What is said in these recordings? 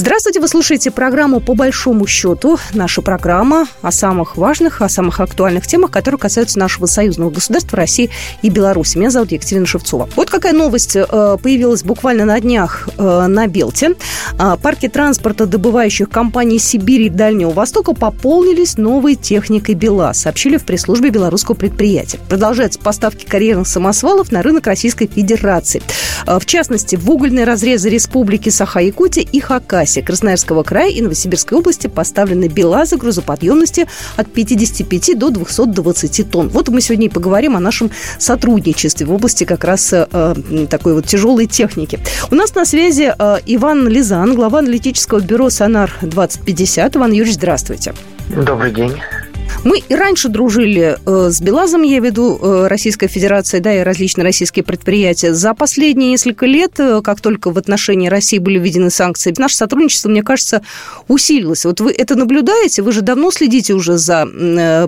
Здравствуйте, вы слушаете программу «По большому счету». Наша программа о самых важных, о самых актуальных темах, которые касаются нашего союзного государства России и Беларуси. Меня зовут Екатерина Шевцова. Вот какая новость э, появилась буквально на днях э, на Белте. Э, парки транспорта добывающих компаний Сибири и Дальнего Востока пополнились новой техникой БелАЗ, сообщили в пресс-службе белорусского предприятия. Продолжаются поставки карьерных самосвалов на рынок Российской Федерации. В частности, в угольные разрезы республики Саха-Якутия и Хакасия трассе Красноярского края и Новосибирской области поставлены БелАЗы грузоподъемности от 55 до 220 тонн. Вот мы сегодня и поговорим о нашем сотрудничестве в области как раз э, такой вот тяжелой техники. У нас на связи э, Иван Лизан, глава аналитического бюро «Сонар-2050». Иван Юрьевич, здравствуйте. Добрый день. Мы и раньше дружили э, с Белазом, я веду э, Российская Федерация, да, и различные российские предприятия. За последние несколько лет, э, как только в отношении России были введены санкции, наше сотрудничество, мне кажется, усилилось. Вот вы это наблюдаете? Вы же давно следите уже за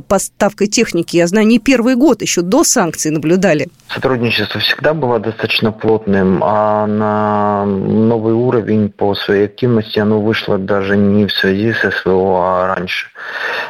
поставкой техники. Я знаю, не первый год, еще до санкций наблюдали. Сотрудничество всегда было достаточно плотным, а на новый уровень по своей активности оно вышло даже не в связи с СВО, а раньше.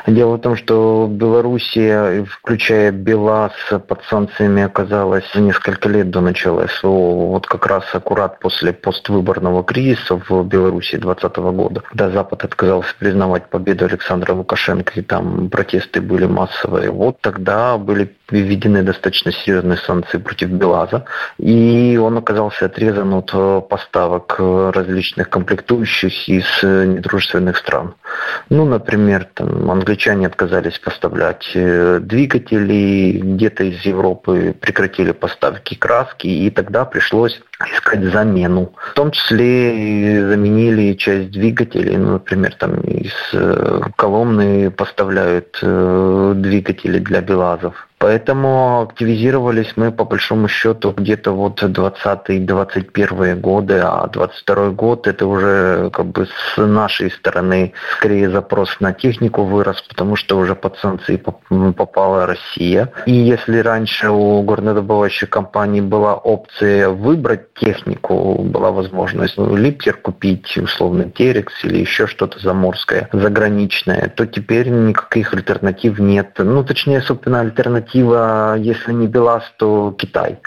Дело в том, что Белоруссия, включая БелАЗ, под санкциями оказалась за несколько лет до начала СВО. Вот как раз аккурат после поствыборного кризиса в Беларуси 2020 года, когда Запад отказался признавать победу Александра Лукашенко, и там протесты были массовые. Вот тогда были введены достаточно серьезные санкции против БелАЗа, и он оказался отрезан от э, поставок различных комплектующих из недружественных стран. Ну, например, там, англичане отказались поставлять э, двигатели, где-то из Европы прекратили поставки краски, и тогда пришлось искать замену. В том числе заменили часть двигателей, ну, например, там из э, Коломны поставляют двигатели для БелАЗов. Поэтому активизировались мы по большому счету где-то вот 20-21 годы, а 22 год это уже как бы с нашей стороны скорее запрос на технику вырос, потому что уже под санкции попала Россия. И если раньше у горнодобывающей компании была опция выбрать технику, была возможность ну, липтер купить, условно Терекс или еще что-то заморское, заграничное, то теперь никаких альтернатив нет. Ну, точнее, собственно, альтернатив альтернатива, если не БелАЗ, то Китай.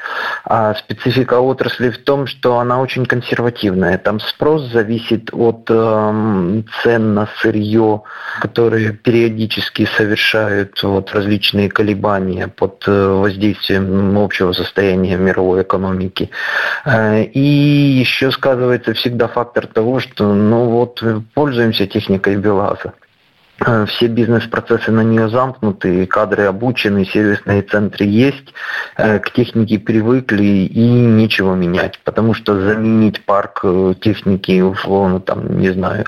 А специфика отрасли в том, что она очень консервативная. Там спрос зависит от э, цен на сырье, которые периодически совершают вот, различные колебания под э, воздействием общего состояния мировой экономики. Э, и еще сказывается всегда фактор того, что ну вот пользуемся техникой БелАЗа. Э, все бизнес-процессы на нее замкнуты, кадры обучены, сервисные центры есть, э, к технике привыкли и нечего менять, потому что заменить парк э, техники, условно, там, не знаю,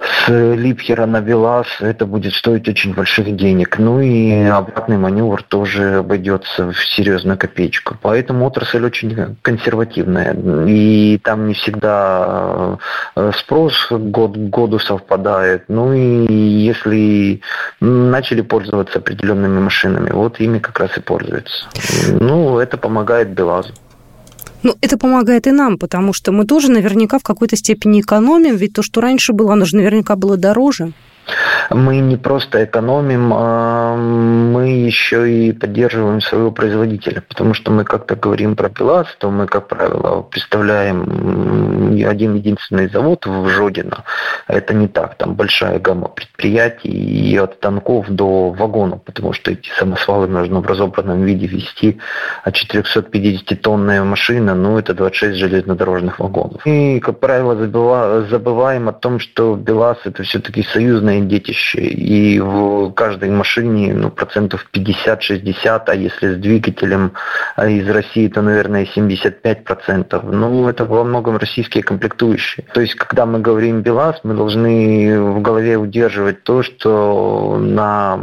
с Липхера на Велас это будет стоить очень больших денег. Ну и обратный маневр тоже обойдется в серьезную копеечку. Поэтому отрасль очень консервативная. И там не всегда э, спрос год к году совпадает. Ну и если начали пользоваться определенными машинами, вот ими как раз и пользуются. Ну, это помогает Белазу. Ну, это помогает и нам, потому что мы тоже наверняка в какой-то степени экономим, ведь то, что раньше было, оно же наверняка было дороже. Мы не просто экономим, а мы еще и поддерживаем своего производителя, потому что мы как-то говорим про ПИЛАС, то мы, как правило, представляем один единственный завод в Жодино. Это не так, там большая гамма предприятий и от станков до вагонов, потому что эти самосвалы нужно в разобранном виде вести, а 450-тонная машина, ну, это 26 железнодорожных вагонов. И, как правило, забываем о том, что БелАЗ это все-таки союзное детище. И в каждой машине ну, процентов 50-60, а если с двигателем а из России, то, наверное, 75 процентов. Ну, это во многом российские комплектующие. То есть, когда мы говорим БелАЗ, мы должны в голове удерживать то, что на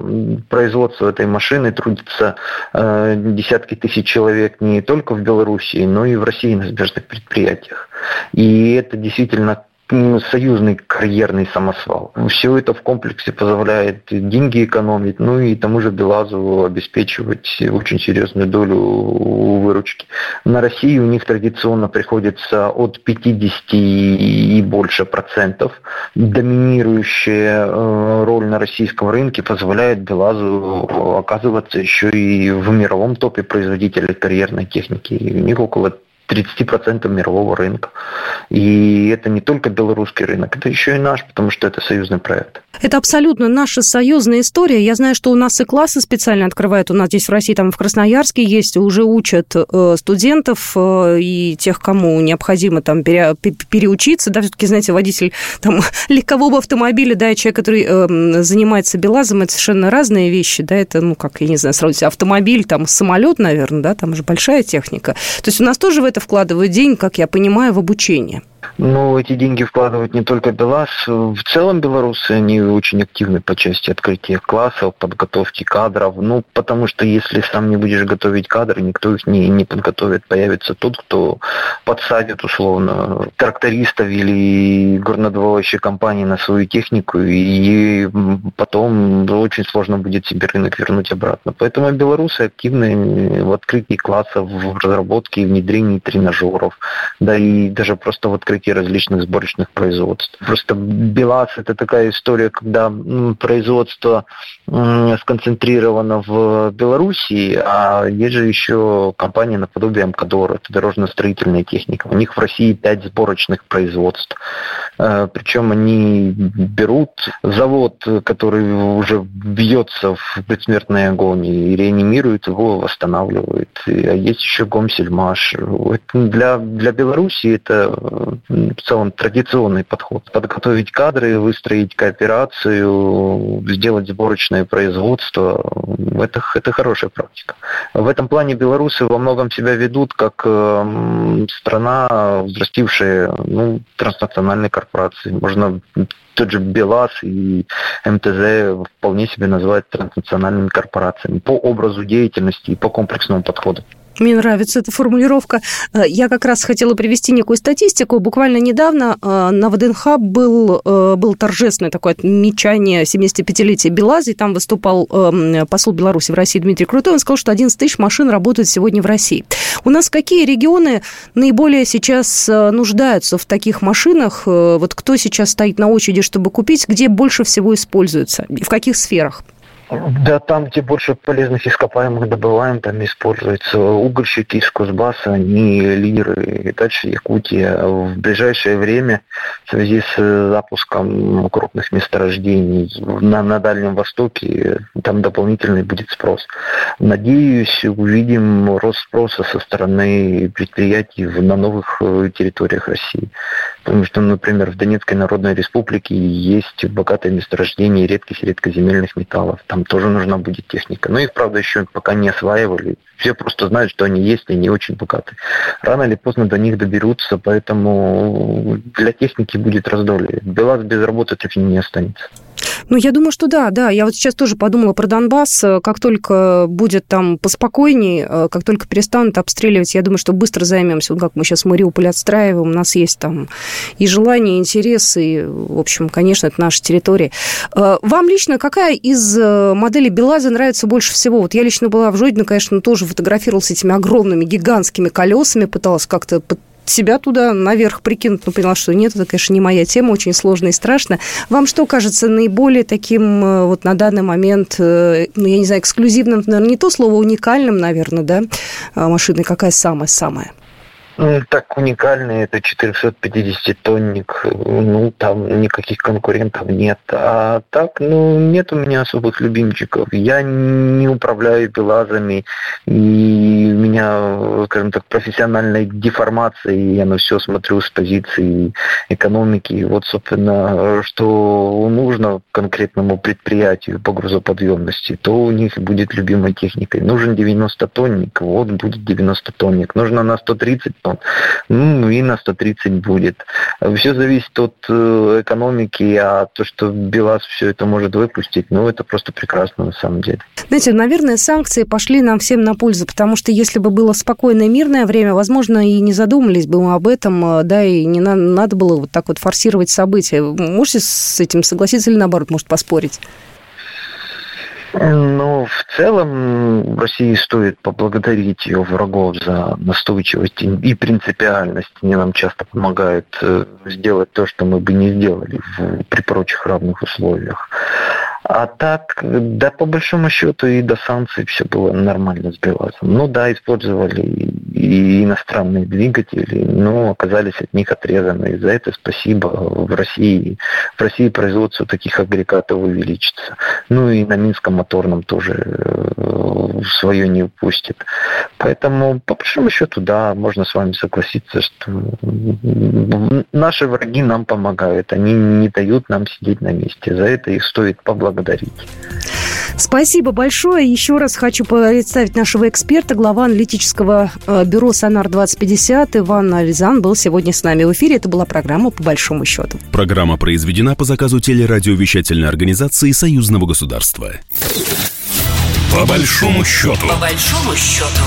производство этой машины трудятся э, десятки тысяч человек не только в Белоруссии, но и в России на сбежных предприятиях. И это действительно союзный карьерный самосвал. Все это в комплексе позволяет деньги экономить, ну и тому же Белазу обеспечивать очень серьезную долю выручки. На Россию у них традиционно приходится от 50 и больше процентов. Доминирующая э, роль на российском рынке позволяет БелАЗу оказываться еще и в мировом топе производителей карьерной техники. У них около 30% мирового рынка. И это не только белорусский рынок, это еще и наш, потому что это союзный проект. Это абсолютно наша союзная история. Я знаю, что у нас и классы специально открывают. У нас здесь в России, там в Красноярске есть, уже учат э, студентов э, и тех, кому необходимо там пере, переучиться. Да, все-таки, знаете, водитель там легкового автомобиля, да, и человек, который э, занимается белазом, это совершенно разные вещи, да, это, ну, как, я не знаю, сравнить автомобиль, там, самолет, наверное, да, там же большая техника. То есть у нас тоже в это вкладывают деньги, как я понимаю, в обучение. Ну, эти деньги вкладывают не только БелАЗ. В целом белорусы, они очень активны по части открытия классов, подготовки кадров. Ну, потому что если сам не будешь готовить кадры, никто их не, не подготовит. Появится тот, кто подсадит, условно, трактористов или горнодобывающие компании на свою технику, и потом очень сложно будет себе рынок вернуть обратно. Поэтому белорусы активны в открытии классов, в разработке и внедрении тренажеров, да и даже просто в открытии различных сборочных производств. Просто БелАЗ – это такая история, когда производство сконцентрировано в Белоруссии, а есть же еще компания наподобие Амкадор, это дорожно-строительная техника. У них в России пять сборочных производств. Э, Причем они берут завод, который уже бьется в предсмертной агонии, и реанимируют его, восстанавливают. А есть еще Гомсельмаш. Для, для Белоруссии это в целом традиционный подход. Подготовить кадры, выстроить кооперацию, сделать сборочное производство. Это, это хорошая практика. В этом плане белорусы во многом себя ведут как э, страна, взрастившая ну, транснациональные корпорации. Можно тот же БелАЗ и МТЗ вполне себе называть транснациональными корпорациями по образу деятельности и по комплексному подходу. Мне нравится эта формулировка. Э, я как раз хотела привести некую статистику. Буквально недавно э, на ВДНХ был, э, был торжественное такое отмечание 75-летия Белаза, и там выступал посол Беларуси в России Дмитрий Крутой. Он сказал, что 11 тысяч машин работают сегодня в России. У нас какие регионы наиболее сейчас нуждаются в таких машинах? Вот кто сейчас стоит на очереди, чтобы купить? Где больше всего используются? И в каких сферах? Да, там, где больше полезных ископаемых добываем, там используется угольщики из Кузбасса, они лидеры. И дальше Якутия. В ближайшее время в связи с запуском крупных месторождений на, на Дальнем Востоке там дополнительный будет спрос. Надеюсь, увидим рост спроса со стороны предприятий на новых э, территориях России. Потому что, например, в Донецкой Народной Республике есть богатое месторождение редких и редкоземельных металлов. Там тоже нужна будет техника. Но их, правда, еще пока не осваивали. Все просто знают, что они есть и не очень богаты. Рано или поздно до них доберутся, поэтому для техники будет раздолье. БелАЗ без работы так не останется. Ну, я думаю, что да, да. Я вот сейчас тоже подумала про Донбасс. Как только будет там поспокойней, э, как только перестанут обстреливать, я думаю, что быстро займемся. Вот как мы сейчас Мариуполь отстраиваем, у нас есть там и желание, и интересы, и, в общем, конечно, это наша территория. Э, вам лично какая из э, моделей БелАЗа нравится больше всего? Вот я лично была в Жодино, конечно, тоже фотографировалась с этими огромными гигантскими колесами, пыталась как-то себя туда наверх прикинуть, но поняла, что нет, это, конечно, не моя тема, очень сложно и страшно. Вам что кажется наиболее таким э, вот на данный момент, э, ну, я не знаю, эксклюзивным, наверное, не то слово, уникальным, наверное, да, а машиной, какая самая-самая? Ну, так уникальный, это 450-тонник, ну, там никаких конкурентов нет. А так, ну, нет у меня особых любимчиков. Я не управляю белазами, и у меня, скажем так, профессиональной деформации, я на все смотрю с позиции экономики. Вот, собственно, что нужно конкретному предприятию по грузоподъемности, то у них будет любимой техникой. Нужен 90-тонник, вот будет 90-тонник. Нужно на 130 тонн, ну и на 130 будет. Все зависит от э, экономики, а то, что БелАЗ все это может выпустить, ну это просто прекрасно на самом деле. Знаете, наверное, санкции пошли нам всем на пользу, потому что если бы было спокойное мирное время, возможно, и не задумались бы мы об этом, э, да, и не на, надо было вот так вот форсировать события. Можете с этим согласиться или наоборот, может, поспорить? Ну, в целом России стоит поблагодарить ее врагов за настойчивость и принципиальность. Они нам часто помогают э, сделать то, что мы бы не сделали при прочих равных условиях. А так, да, по большому счету и до санкций все было нормально с. Ну да, использовали и иностранные двигатели, но оказались от них отрезаны. И за это спасибо в России. В России производство таких агрегатов увеличится. Ну и на Минском моторном тоже э, свое не упустит. Поэтому, по большому счету, да, можно с вами согласиться, что наши враги нам помогают. Они не дают нам сидеть на месте. За это их стоит поблагодарить поблагодарить. Спасибо большое. Еще раз хочу представить нашего эксперта, глава аналитического э, бюро «Сонар-2050» Иван Ализан был сегодня с нами в эфире. Это была программа «По большому счету». Программа произведена по заказу телерадиовещательной организации Союзного государства. По большому счету. По большому счету.